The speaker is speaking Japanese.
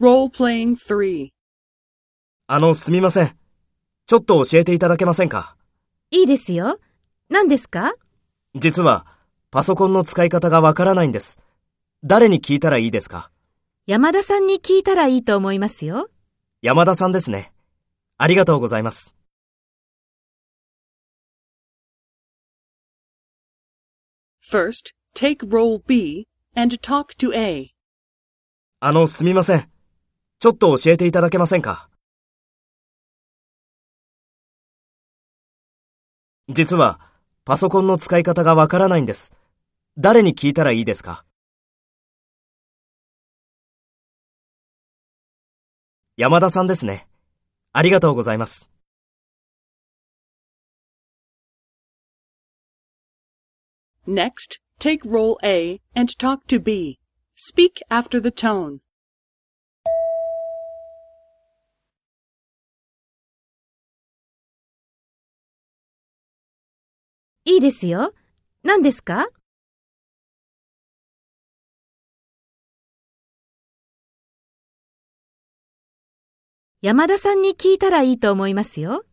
Role-playing 3. あの、すみません。ちょっと教えていただけませんか？いいですよ。何ですか？実は、パソコンの使い方がわからないんです。誰に聞いたらいいですか？山田さんに聞いたらいいと思いますよ。山田さんですね。ありがとうございます。First, take role B and talk to A. あの、すみません。ちょっと教えていただけませんか？実は、パソコンの使い方がわからないんです。誰に聞いたらいいですか？山田さんですね。ありがとうございます。Next, take role A and talk to B. Speak after the tone. いいですよ。何ですか？山田さんに聞いたらいいと思いますよ。